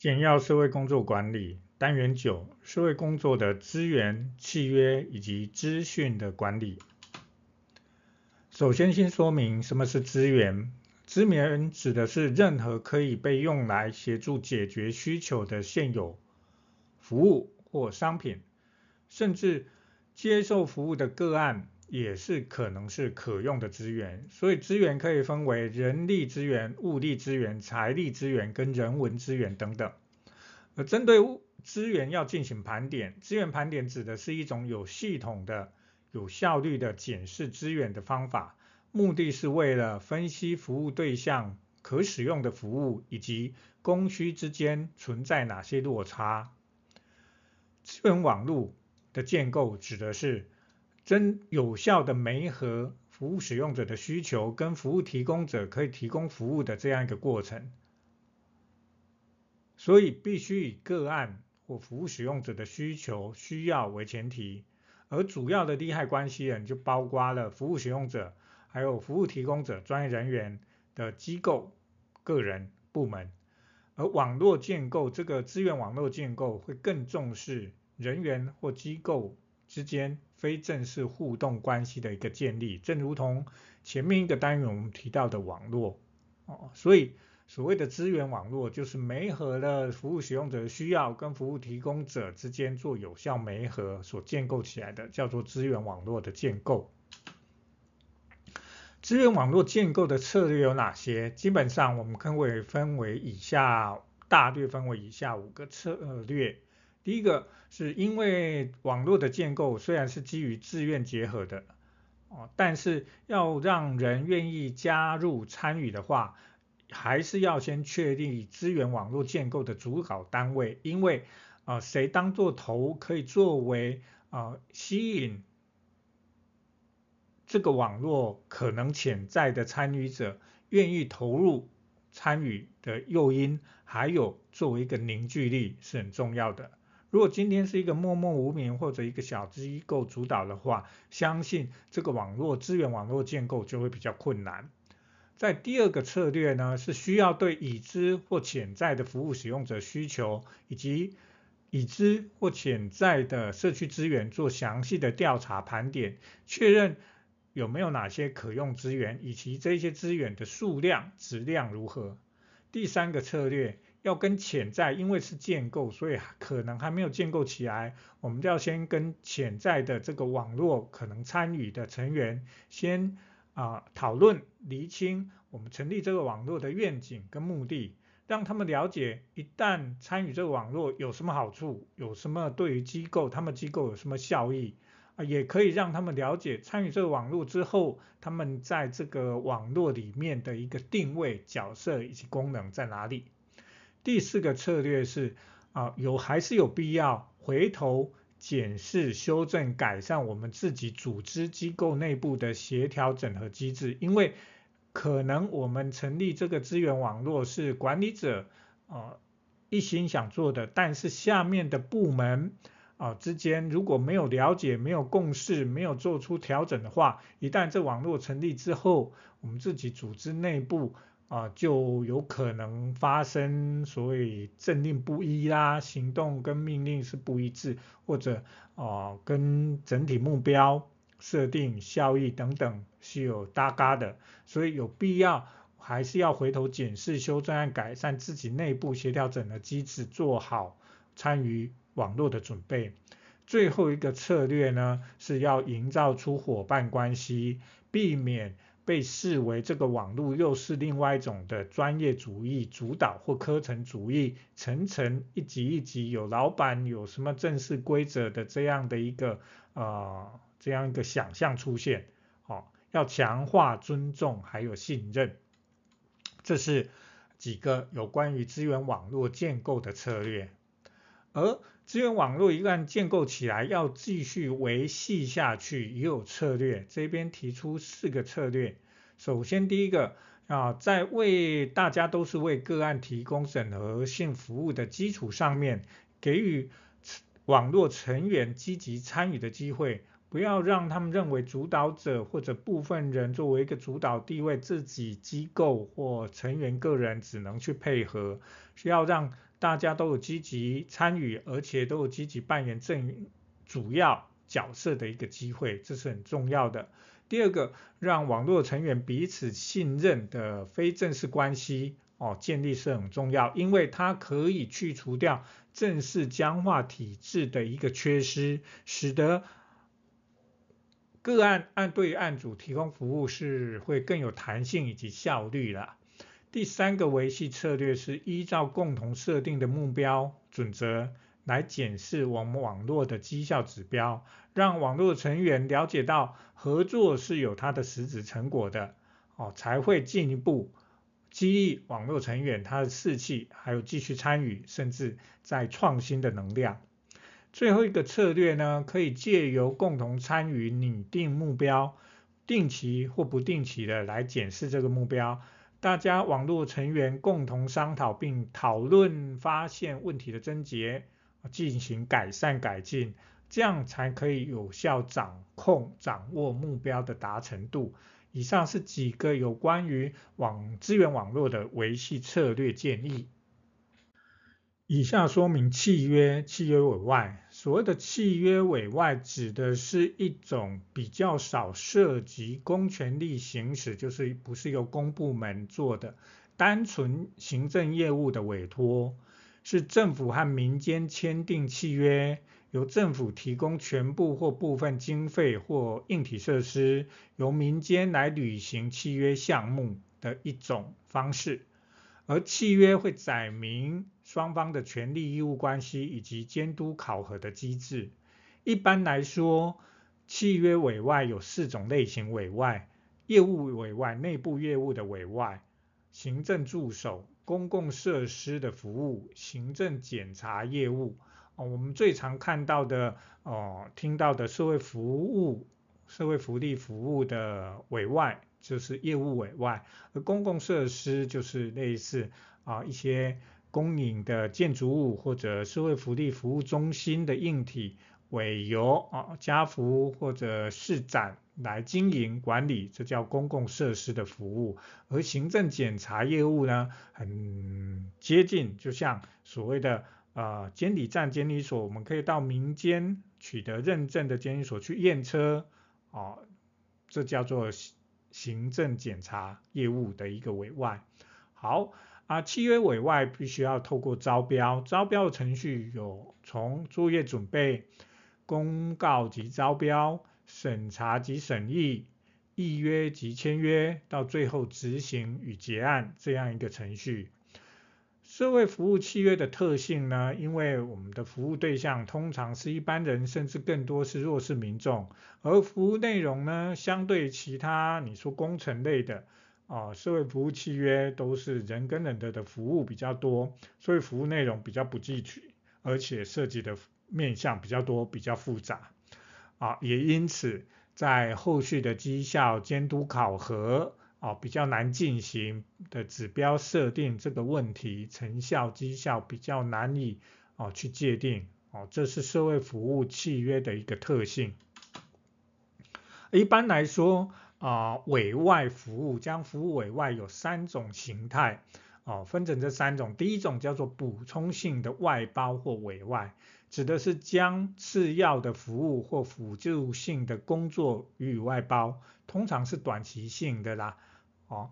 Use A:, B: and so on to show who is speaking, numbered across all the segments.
A: 简要社会工作管理单元九：社会工作的资源、契约以及资讯的管理。首先，先说明什么是资源。资源指的是任何可以被用来协助解决需求的现有服务或商品，甚至接受服务的个案也是可能是可用的资源。所以，资源可以分为人力资源、物力资源、财力资源跟人文资源等等。而针对资源要进行盘点，资源盘点指的是一种有系统的、有效率的检视资源的方法，目的是为了分析服务对象可使用的服务以及供需之间存在哪些落差。资源网络的建构指的是真有效的媒合服务使用者的需求跟服务提供者可以提供服务的这样一个过程。所以必须以个案或服务使用者的需求需要为前提，而主要的利害关系人就包括了服务使用者，还有服务提供者、专业人员的机构、个人、部门。而网络建构这个资源网络建构会更重视人员或机构之间非正式互动关系的一个建立，正如同前面一个单元我们提到的网络哦，所以。所谓的资源网络，就是媒合了服务使用者需要跟服务提供者之间做有效媒合所建构起来的，叫做资源网络的建构。资源网络建构的策略有哪些？基本上我们可以分为以下，大略分为以下五个策略。第一个是因为网络的建构虽然是基于自愿结合的，哦，但是要让人愿意加入参与的话。还是要先确定资源网络建构的主导单位，因为啊、谁当做头可以作为啊、吸引这个网络可能潜在的参与者愿意投入参与的诱因，还有作为一个凝聚力是很重要的。如果今天是一个默默无名或者一个小机构主导的话，相信这个网络资源网络建构就会比较困难。在第二个策略呢，是需要对已知或潜在的服务使用者需求，以及已知或潜在的社区资源做详细的调查盘点，确认有没有哪些可用资源，以及这些资源的数量、质量如何。第三个策略要跟潜在，因为是建构，所以可能还没有建构起来，我们就要先跟潜在的这个网络可能参与的成员先。啊，讨论厘清我们成立这个网络的愿景跟目的，让他们了解一旦参与这个网络有什么好处，有什么对于机构，他们机构有什么效益啊，也可以让他们了解参与这个网络之后，他们在这个网络里面的一个定位、角色以及功能在哪里。第四个策略是啊，有还是有必要回头。检视、修正、改善我们自己组织机构内部的协调整合机制，因为可能我们成立这个资源网络是管理者啊、一心想做的，但是下面的部门啊、之间如果没有了解、没有共识、没有做出调整的话，一旦这网络成立之后，我们自己组织内部。啊，就有可能发生所谓政令不一啦，行动跟命令是不一致，或者啊跟整体目标设定、效益等等是有搭嘎的，所以有必要还是要回头检视、修正和改善自己内部协调整的机制，做好参与网络的准备。最后一个策略呢，是要营造出伙伴关系，避免。被视为这个网络又是另外一种的专业主义主导或科层主义，层层一级一级有老板有什么正式规则的这样的一个呃这样一个想象出现，哦，要强化尊重还有信任，这是几个有关于资源网络建构的策略，而。资源网络一旦建构起来，要继续维系下去也有策略。这边提出四个策略。首先，第一个啊，在为大家都是为个案提供整合性服务的基础上面，给予网络成员积极参与的机会，不要让他们认为主导者或者部分人作为一个主导地位，自己机构或成员个人只能去配合，需要让。大家都有积极参与，而且都有积极扮演正主要角色的一个机会，这是很重要的。第二个，让网络成员彼此信任的非正式关系哦，建立是很重要，因为它可以去除掉正式僵化体制的一个缺失，使得个案按对案组提供服务是会更有弹性以及效率了。第三个维系策略是依照共同设定的目标准则来检视我们网络的绩效指标，让网络成员了解到合作是有它的实质成果的，哦，才会进一步激励网络成员他的士气，还有继续参与，甚至在创新的能量。最后一个策略呢，可以借由共同参与拟定目标，定期或不定期的来检视这个目标，大家网络成员共同商讨并讨论发现问题的症结，进行改善改进，这样才可以有效掌控掌握目标的达成度。以上是几个有关于网资源网络的维系策略建议。以下说明契约、契约委外。所谓的契约委外，指的是一种比较少涉及公权力行使，就是不是由公部门做的，单纯行政业务的委托，是政府和民间签订契约，由政府提供全部或部分经费或硬体设施，由民间来履行契约项目的一种方式。而契约会载明双方的权利义务关系以及监督考核的机制。一般来说，契约委外有四种类型：委外、业务委外、内部业务的委外、行政助手、公共设施的服务、行政检查业务。哦，我们最常看到的哦，听到的社会服务、社会福利服务的委外。就是业务委外，而公共设施就是类似啊一些公营的建筑物或者社会福利服务中心的硬体，委由啊家福或者市展来经营管理，这叫公共设施的服务。而行政检查业务呢，很接近，就像所谓的呃监理站、监理所，我们可以到民间取得认证的监理所去验车，啊，这叫做。行政检查业务的一个委外，好啊，契约委外必须要透过招标，招标的程序有从作业准备、公告及招标、审查及审议、议约及签约，到最后执行与结案这样一个程序。社会服务契约的特性呢，因为我们的服务对象通常是一般人，甚至更多是弱势民众，而服务内容呢，相对其他你说工程类的啊、社会服务契约都是人跟人的的服务比较多，所以服务内容比较不具体，而且涉及的面向比较多，比较复杂啊，也因此在后续的绩效监督考核。啊，比较难进行的指标设定这个问题，成效绩效比较难以啊去界定哦，这是社会服务契约的一个特性。一般来说啊，委外服务将服务委外有三种形态哦，分成这三种。第一种叫做补充性的外包或委外，指的是将次要的服务或辅助性的工作予以外包，通常是短期性的啦。哦，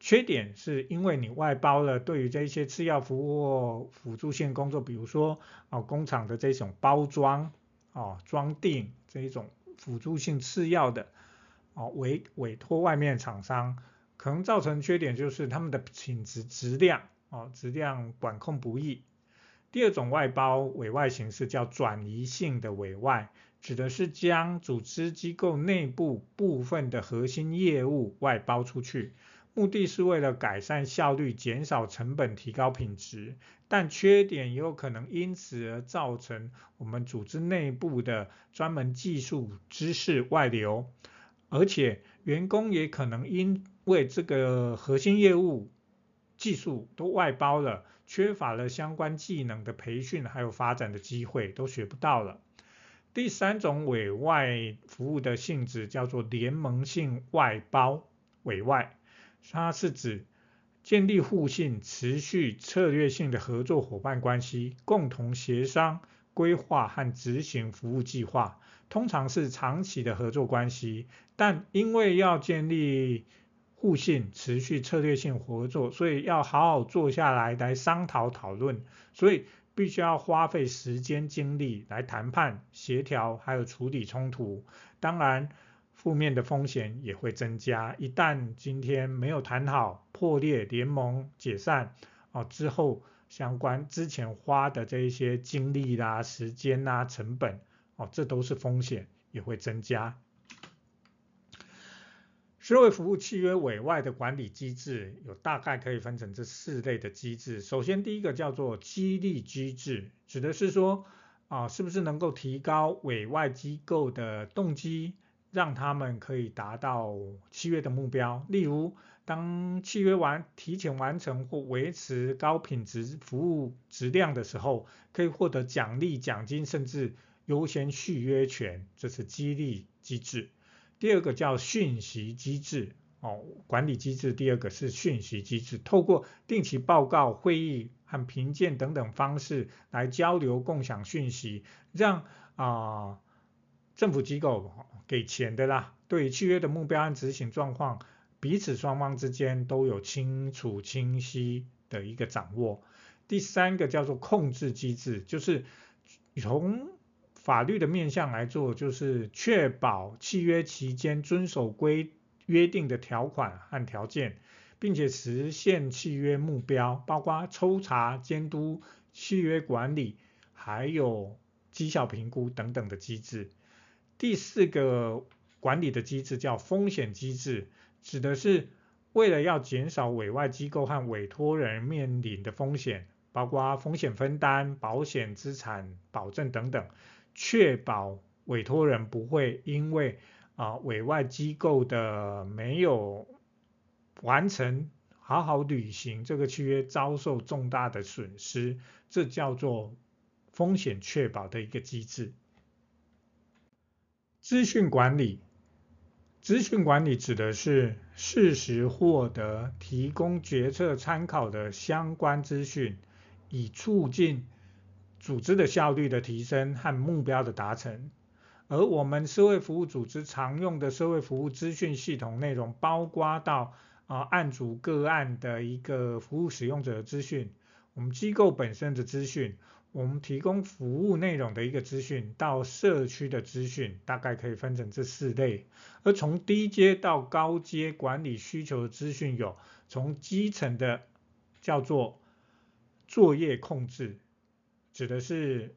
A: 缺点是因为你外包了，对于这些次要服务或辅助性工作，比如说哦工厂的这种包装哦装订这一种辅助性次要的哦委委托外面厂商，可能造成缺点就是他们的品质质量哦质量管控不易。第二种外包委外形式叫转移性的委外。指的是将组织机构内部部分的核心业务外包出去，目的是为了改善效率、减少成本、提高品质，但缺点也有可能因此而造成我们组织内部的专门技术知识外流，而且员工也可能因为这个核心业务技术都外包了，缺乏了相关技能的培训还有发展的机会，都学不到了。第三种委外服务的性质叫做联盟性外包委外，它是指建立互信、持续、策略性的合作伙伴关系，共同协商、规划和执行服务计划，通常是长期的合作关系。但因为要建立互信、持续、策略性合作，所以要好好坐下来来商讨讨论，所以必须要花费时间精力来谈判、协调，还有处理冲突。当然。负面的风险也会增加，一旦今天没有谈好，破裂、联盟解散，哦，之后相关之前花的这一些精力啦、时间啦、成本，哦，这都是风险，也会增加。社会服务契约委外的管理机制有大概可以分成这四类的机制。首先，第一个叫做激励机制，指的是说，啊，是不是能够提高委外机构的动机？让他们可以达到契约的目标，例如当契约完提前完成或维持高品质服务质量的时候，可以获得奖励、奖金，甚至优先续约权，这是激励机制。第二个叫讯息机制，哦，管理机制。第二个是讯息机制，透过定期报告、会议和评鉴等等方式来交流、共享讯息，让啊。政府机构给钱的啦，对契约的目标和执行状况，彼此双方之间都有清楚清晰的一个掌握。第三个叫做控制机制，就是从法律的面向来做，就是确保契约期间遵守规约定的条款和条件，并且实现契约目标，包括抽查、监督、契约管理，还有绩效评估等等的机制。第四个管理的机制叫风险机制，指的是为了要减少委外机构和委托人面临的风险，包括风险分担、保险资产保证等等，确保委托人不会因为啊委外机构的没有完成好好履行这个契约，遭受重大的损失，这叫做风险确保的一个机制。资讯管理，资讯管理指的是适时获得提供决策参考的相关资讯，以促进组织的效率的提升和目标的达成。而我们社会服务组织常用的社会服务资讯系统内容，包括到啊案主个案的一个服务使用者的资讯，我们机构本身的资讯。我们提供服务内容的一个资讯到社区的资讯，大概可以分成这四类。而从低阶到高阶管理需求的资讯有，从基层的叫做作业控制，指的是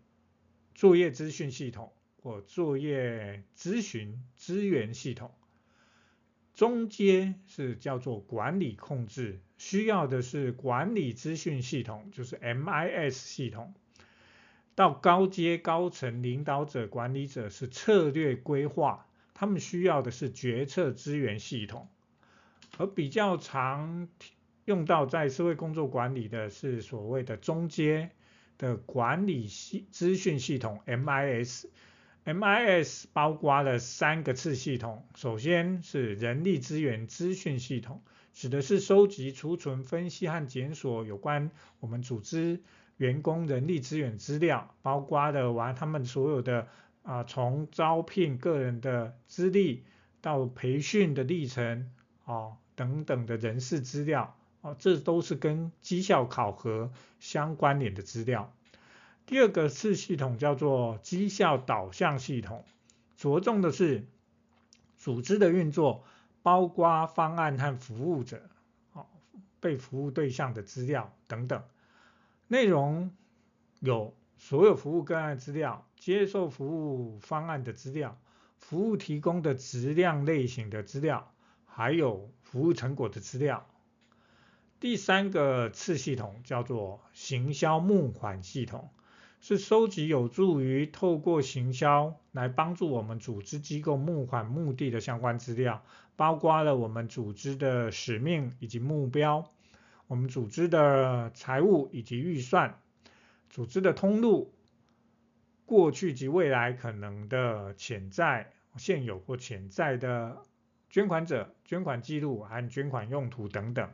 A: 作业资讯系统或作业咨询资源系统。中阶是叫做管理控制，需要的是管理资讯系统，就是 MIS 系统。到高阶高层领导者、管理者是策略规划，他们需要的是决策资源系统，而比较常用到在社会工作管理的是所谓的中阶的管理系资讯系统 MIS。MIS 包括了三个次系统，首先是人力资源资讯系统，指的是收集、储存、分析和检索有关我们组织。员工人力资源资料，包括的完他们所有的啊，从招聘个人的资历到培训的历程啊等等的人事资料啊，这都是跟绩效考核相关联的资料。第二个次系统叫做绩效导向系统，着重的是组织的运作，包括方案和服务者啊，被服务对象的资料等等。内容有所有服务个案资料、接受服务方案的资料、服务提供的质量类型的资料，还有服务成果的资料。第三个次系统叫做行销募款系统，是收集有助于透过行销来帮助我们组织机构募款目的的相关资料，包括了我们组织的使命以及目标。我们组织的财务以及预算，组织的通路，过去及未来可能的潜在、现有或潜在的捐款者、捐款记录和捐款用途等等。